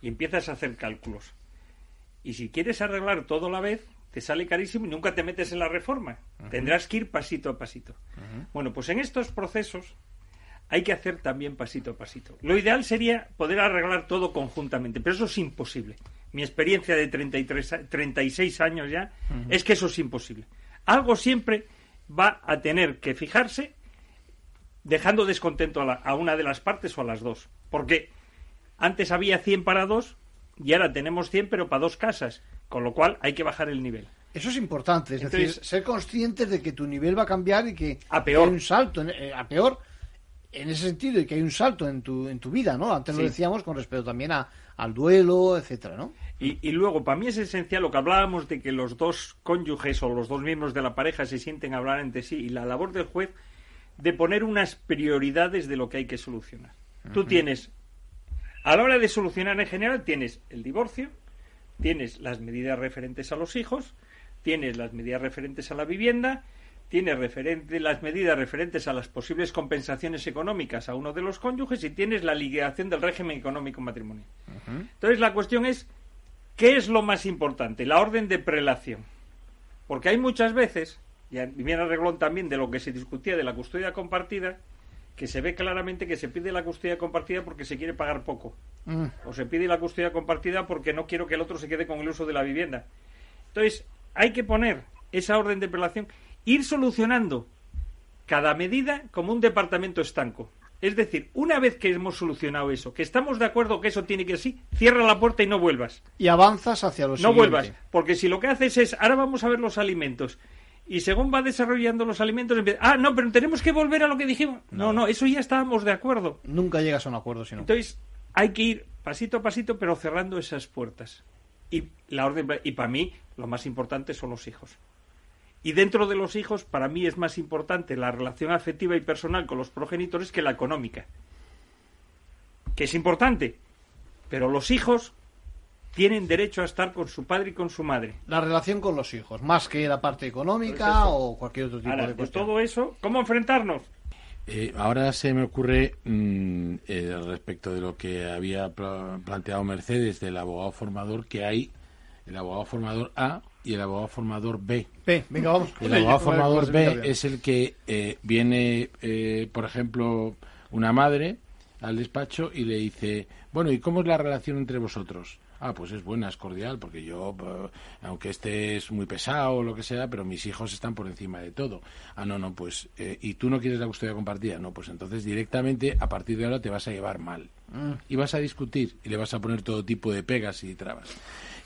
Y empiezas a hacer cálculos. Y si quieres arreglar todo a la vez, te sale carísimo y nunca te metes en la reforma. Tendrás que ir pasito a pasito. Bueno, pues en estos procesos hay que hacer también pasito a pasito. Lo ideal sería poder arreglar todo conjuntamente, pero eso es imposible. Mi experiencia de 33, a- 36 años ya es que eso es imposible. Algo siempre va a tener que fijarse dejando descontento a, la- a una de las partes o a las dos. Porque antes había 100 para dos y ahora tenemos 100 pero para dos casas. Con lo cual hay que bajar el nivel. Eso es importante, es Entonces- decir, ser conscientes de que tu nivel va a cambiar y que A peor. hay un salto, en- eh, a peor en ese sentido y que hay un salto en tu, en tu vida, ¿no? Antes lo decíamos con respecto también a, al duelo, etcétera, ¿no? Y, y luego, para mí es esencial lo que hablábamos de que los dos cónyuges o los dos miembros de la pareja se sienten a hablar entre sí y la labor del juez de poner unas prioridades de lo que hay que solucionar. Tú tienes, a la hora de solucionar en general, tienes el divorcio, tienes las medidas referentes a los hijos, tienes las medidas referentes a la vivienda, tienes referente, las medidas referentes a las posibles compensaciones económicas a uno de los cónyuges y tienes la liquidación del régimen económico matrimonial. Entonces la cuestión es, ¿qué es lo más importante? La orden de prelación. Porque hay muchas veces, y viene a reglón también de lo que se discutía de la custodia compartida, que se ve claramente que se pide la custodia compartida porque se quiere pagar poco. Mm. O se pide la custodia compartida porque no quiero que el otro se quede con el uso de la vivienda. Entonces, hay que poner esa orden de prelación, ir solucionando cada medida como un departamento estanco. Es decir, una vez que hemos solucionado eso, que estamos de acuerdo que eso tiene que ser así, cierra la puerta y no vuelvas. Y avanzas hacia lo No siguiente. vuelvas, porque si lo que haces es, ahora vamos a ver los alimentos, y según va desarrollando los alimentos, empieza, ah, no, pero tenemos que volver a lo que dijimos. No, no, eso ya estábamos de acuerdo. Nunca llegas a un acuerdo, sino. Entonces, hay que ir pasito a pasito, pero cerrando esas puertas. Y la orden y para mí lo más importante son los hijos. Y dentro de los hijos, para mí es más importante la relación afectiva y personal con los progenitores que la económica. Que es importante, pero los hijos tienen derecho a estar con su padre y con su madre. La relación con los hijos, más que la parte económica Pues o cualquier otro tipo Ahora, de cuestión. todo eso, ¿cómo enfrentarnos? Eh, ahora se me ocurre mm, eh, respecto de lo que había pla- planteado Mercedes del abogado formador que hay el abogado formador A y el abogado formador B. B, venga, vamos. El abogado formador B es el que eh, viene, eh, por ejemplo, una madre al despacho y le dice, bueno, ¿y cómo es la relación entre vosotros? Ah, pues es buena, es cordial, porque yo, eh, aunque este es muy pesado o lo que sea, pero mis hijos están por encima de todo. Ah, no, no, pues, eh, ¿y tú no quieres la custodia compartida? No, pues entonces directamente a partir de ahora te vas a llevar mal. Mm. Y vas a discutir y le vas a poner todo tipo de pegas y trabas.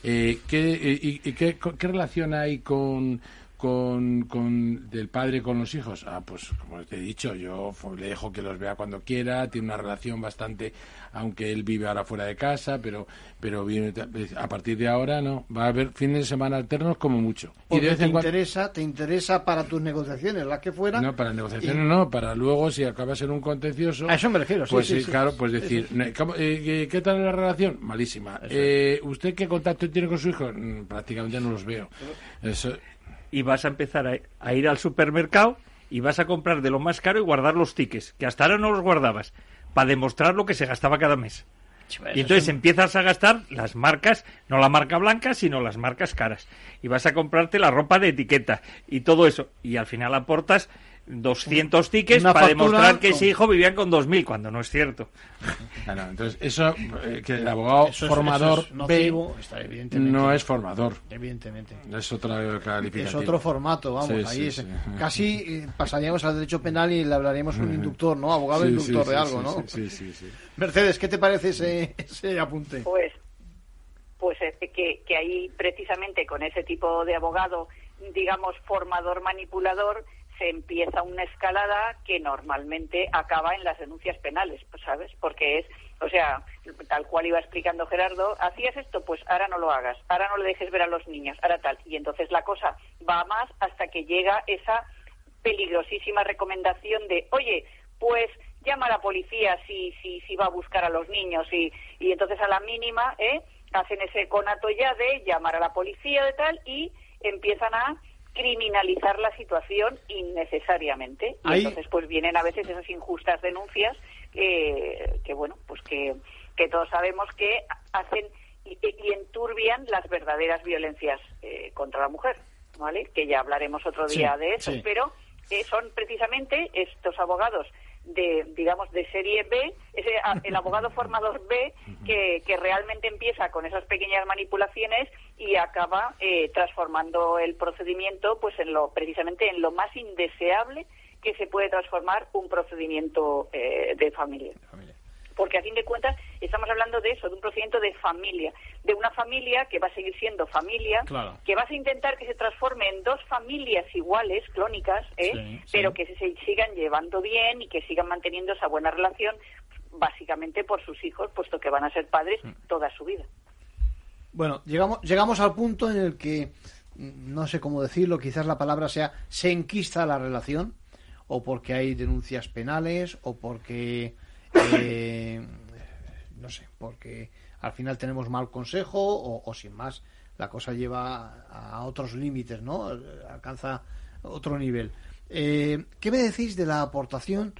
Eh, ¿qué, eh, y, y qué, qué relación hay con, con, con del padre con los hijos? Ah, pues como te he dicho, yo le dejo que los vea cuando quiera, tiene una relación bastante, aunque él vive ahora fuera de casa, pero pero vive- a partir de ahora no, va a haber fines de semana alternos como mucho. Y Porque de vez te en cuando interesa, te interesa para tus negociaciones, las que fueran. no, para negociaciones Y- no, para luego si acaba ser un contencioso. A eso me refiero, sí, Pues sí, claro, pues decir, sí. ne- ¿cómo- eh, ¿qué, tal la relación? Malísima. Eh, ¿Usted qué contacto tiene con su hijo? Mm, prácticamente no los veo. Eso, y vas a empezar a, a ir al supermercado y vas a comprar de lo más caro y guardar los tickets, que hasta ahora no los guardabas, para demostrar lo que se gastaba cada mes. Y entonces empiezas a gastar las marcas, no la marca blanca, sino las marcas caras. Y vas a comprarte la ropa de etiqueta y todo eso. Y al final aportas 200 tickets para demostrar que ese hijo vivía con 2.000, cuando no es cierto. entonces, eso, eh, que el abogado formador no es formador. Evidentemente. Es otra Es otro formato, vamos. ahí Casi eh, pasaríamos al derecho penal y le hablaríamos un inductor, ¿no? Abogado inductor de algo, ¿no? Sí, sí, sí. Mercedes, ¿qué te parece ese, ese apunte? Pues, pues que, que ahí precisamente con ese tipo de abogado, digamos, formador manipulador, empieza una escalada que normalmente acaba en las denuncias penales, ¿sabes? Porque es, o sea, tal cual iba explicando Gerardo, hacías esto, pues ahora no lo hagas, ahora no le dejes ver a los niños, ahora tal. Y entonces la cosa va más hasta que llega esa peligrosísima recomendación de, oye, pues llama a la policía si, si, si va a buscar a los niños y, y entonces a la mínima, ¿eh? Hacen ese conato ya de llamar a la policía de tal y empiezan a criminalizar la situación innecesariamente. Y entonces pues vienen a veces esas injustas denuncias que, bueno, pues que, que todos sabemos que hacen y, enturbian las verdaderas violencias eh, contra la mujer, ¿vale? Que ya hablaremos otro día de eso, pero eh, son precisamente estos abogados de, digamos, de serie B, ese, el abogado formador B que, que realmente empieza con esas pequeñas manipulaciones y acaba eh, transformando el procedimiento, pues en lo, precisamente en lo más indeseable que se puede transformar un procedimiento eh, de familia porque a fin de cuentas estamos hablando de eso, de un procedimiento de familia, de una familia que va a seguir siendo familia, que vas a intentar que se transforme en dos familias iguales, clónicas, ¿eh? pero que se sigan llevando bien y que sigan manteniendo esa buena relación, básicamente por sus hijos, puesto que van a ser padres toda su vida. Bueno, llegamos, llegamos al punto en el que, mm, no sé cómo decirlo, quizás la palabra sea se enquista la relación, o porque hay denuncias penales, o porque eh, no sé, porque al final tenemos mal consejo o, sin más la cosa lleva a otros límites, ¿no? Alcanza otro nivel. Eh, ¿Qué me decís de la aportación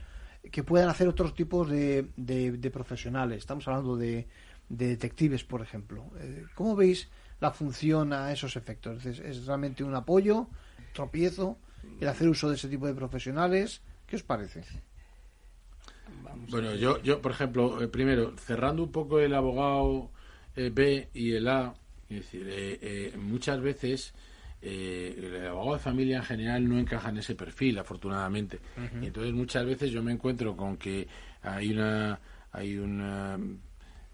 que puedan hacer otros tipos de, de, profesionales? Estamos hablando de, detectives, por ejemplo. Eh, ¿Cómo veis la función a esos efectos? ¿Es, ¿Es realmente un apoyo, tropiezo, el hacer uso de ese tipo de profesionales? ¿Qué os parece? Bueno, yo, yo, por ejemplo, eh, primero, cerrando un poco el abogado eh, B y el A, es decir, eh, muchas veces el abogado de familia en general no encaja en ese perfil, afortunadamente. y entonces muchas veces yo me encuentro con que hay una hay una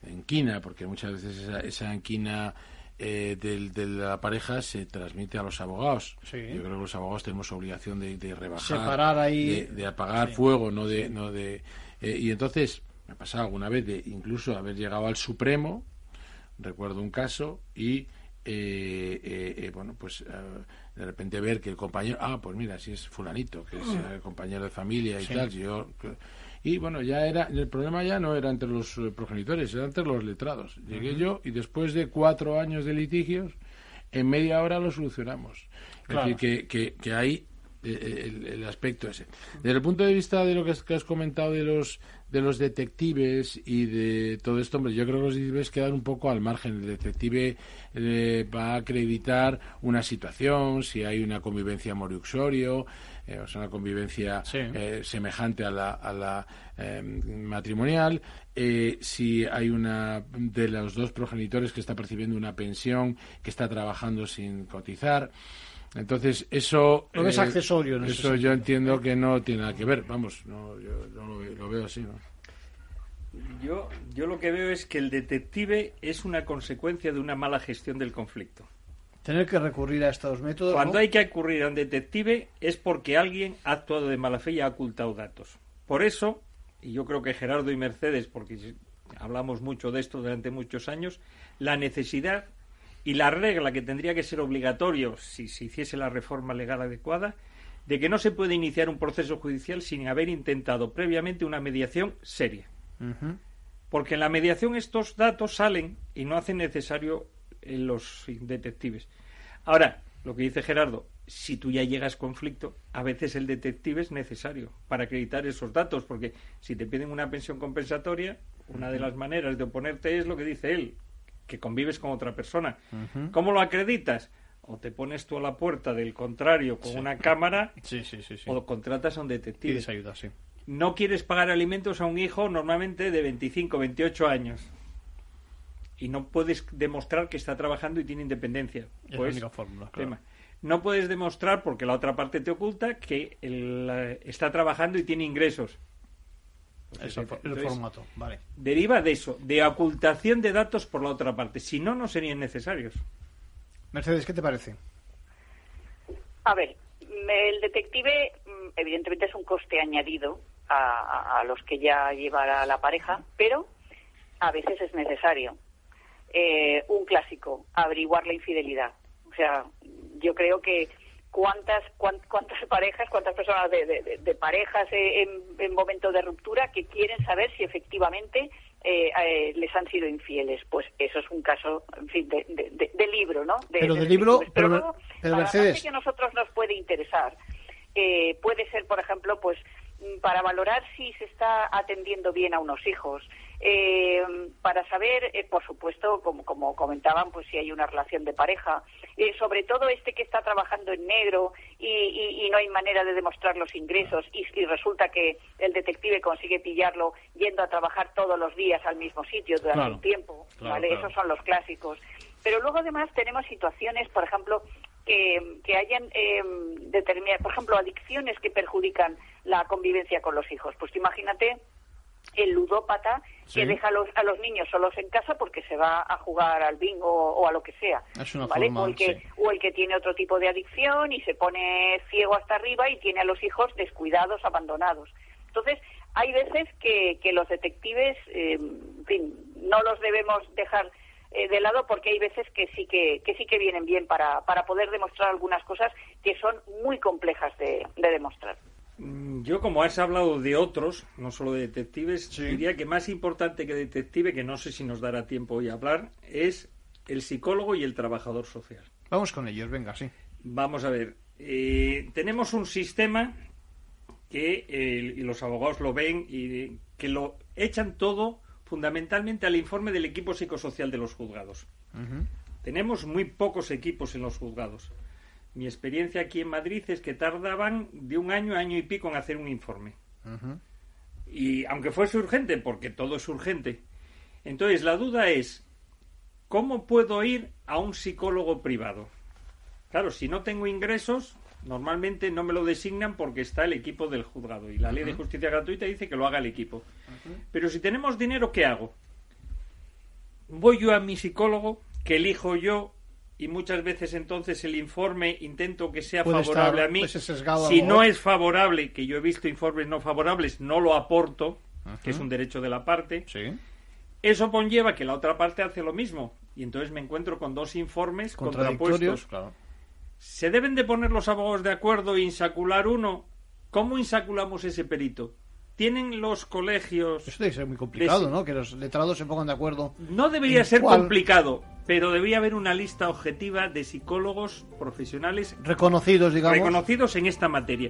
enquina, porque muchas veces esa, esa enquina de la pareja se transmite a los abogados. Yo creo que los abogados tenemos obligación de, rebajar, Separar ahí... de, apagar fuego, no de, no de eh, y entonces, me ha pasado alguna vez de incluso haber llegado al Supremo, recuerdo un caso, y eh, eh, bueno, pues de repente ver que el compañero, ah, pues mira, si es fulanito, que es el compañero de familia y tal, yo, y bueno, ya era, el problema ya no era entre los progenitores, era entre los letrados. Llegué yo y después de cuatro años de litigios, en media hora lo solucionamos. Es decir, que, que, que hay el, aspecto ese. Desde el punto de vista de lo que has, comentado de los de los detectives y de todo esto, hombre, yo creo que los detectives quedan un poco al margen. El detective eh, va a acreditar una situación, si hay una convivencia moriuxorio, eh, o sea, una convivencia eh, semejante a la, a la matrimonial, si hay una de los dos progenitores que está percibiendo una pensión, que está trabajando sin cotizar. Entonces, eso... es eh, accesorio. eso yo entiendo que no tiene nada que ver. Vamos, no, yo, lo, veo así, ¿no? Yo, yo lo que veo es que el detective es una consecuencia de una mala gestión del conflicto. Tener que recurrir a estos métodos. Cuando hay que recurrir a un detective es porque alguien ha actuado de mala fe y ha ocultado datos. Por eso, y yo creo que Gerardo y Mercedes, porque hablamos mucho de esto durante muchos años, la necesidad y la regla que tendría que ser obligatorio si se hiciese la reforma legal adecuada de que no se puede iniciar un proceso judicial sin haber intentado previamente una mediación seria. Porque en la mediación estos datos salen y no hacen necesario en los detectives. Ahora, lo que dice Gerardo, si tú ya llegas a conflicto, a veces el detective es necesario para acreditar esos datos, porque si te piden una pensión compensatoria, una de las maneras de oponerte es lo que dice él, que convives con otra persona. ¿Cómo lo acreditas? o te pones tú a la puerta del contrario con Sí. una cámara Sí, sí, o contratas a un detective. Pides ayuda, sí. No quieres pagar alimentos a un hijo normalmente de 25, 28 años. Y no puedes demostrar que está trabajando y tiene independencia. Es la Pues, única fórmula, claro. tema. No puedes demostrar, porque la otra parte te oculta, que él, eh, está trabajando y tiene ingresos. El entonces, formato, vale. Deriva de eso, de ocultación de datos por la otra parte. Si no, no serían necesarios. Mercedes, ¿qué te parece? A ver, el detective mm, evidentemente es un coste añadido a, los que ya lleva la pareja, pero a veces es necesario. Eh, un clásico, averiguar la infidelidad. O sea, yo creo que cuántas cuán- cuántas parejas, cuántas personas de, de- de- de parejas eh, en, en momento de ruptura que quieren saber si efectivamente eh, eh, les han sido infieles. Pues eso es un caso, en fin, de, de- libro, ¿no? De- Pero de libro, pero, luego, pero para la Mercedes, parte que a nosotros nos puede interesar, eh, puede ser, por ejemplo, pues mm, para valorar si se está atendiendo bien a unos hijos, eh, para saber, eh, por supuesto, como, como comentaban, pues si hay una relación de pareja, eh, sobre todo este que está trabajando en negro y, y- y no hay manera de demostrar los ingresos y, y resulta que el detective consigue pillarlo yendo a trabajar todos los días al mismo sitio durante Claro. un tiempo, Claro, ¿vale? claro. Esos son los clásicos. Pero luego además tenemos situaciones, por ejemplo, que, que hayan eh, determinadas, por ejemplo, adicciones que perjudican la convivencia con los hijos. Pues imagínate el ludópata Sí. que deja a los, a los niños solos en casa porque se va a jugar al bingo o, a lo que sea. Es una ¿vale? forma, o, el que, sí. o el que tiene otro tipo de adicción y se pone ciego hasta arriba y tiene a los hijos descuidados, abandonados. Entonces, hay veces que, que los detectives, eh, en fin, no los debemos dejar eh, de lado porque hay veces que sí que, que sí que vienen bien para, para poder demostrar algunas cosas que son muy complejas de, de demostrar. Mm, Yo, como has hablado de otros, no solo de detectives, diría que más importante que detective, que no sé si nos dará tiempo hoy a hablar, es el psicólogo y el trabajador social. Vamos con ellos, venga, sí. Vamos a ver, eh, tenemos un sistema que eh, y los abogados lo ven y que lo echan todo fundamentalmente al informe del equipo psicosocial de los juzgados. Tenemos muy pocos equipos en los juzgados. Mi experiencia aquí en Madrid es que tardaban de un año a año y pico en hacer un informe. Y aunque fuese urgente, porque todo es urgente. Entonces, la duda es, ¿cómo puedo ir a un psicólogo privado? Claro, si no tengo ingresos, normalmente no me lo designan porque está el equipo del juzgado. Y la ley de justicia gratuita dice que lo haga el equipo. Pero si tenemos dinero, ¿qué hago? Voy yo a mi psicólogo, que elijo yo, y muchas veces entonces el informe intento que sea Puede favorable estar, a mí. pues, Si no es favorable, que yo he visto informes no favorables, no lo aporto, que es un derecho de la parte. Eso conlleva que la otra parte hace lo mismo. Y entonces me encuentro con dos informes contrapuestos. claro. ¿Se deben de poner los abogados de acuerdo e insacular uno? ¿Cómo insaculamos ese perito? ¿Tienen los colegios... Eso debe ser muy complicado, de- ¿no? Que los letrados se pongan de acuerdo. No debería ser cuál- complicado, pero debería haber una lista objetiva de psicólogos profesionales Reconocidos, digamos. reconocidos en esta materia.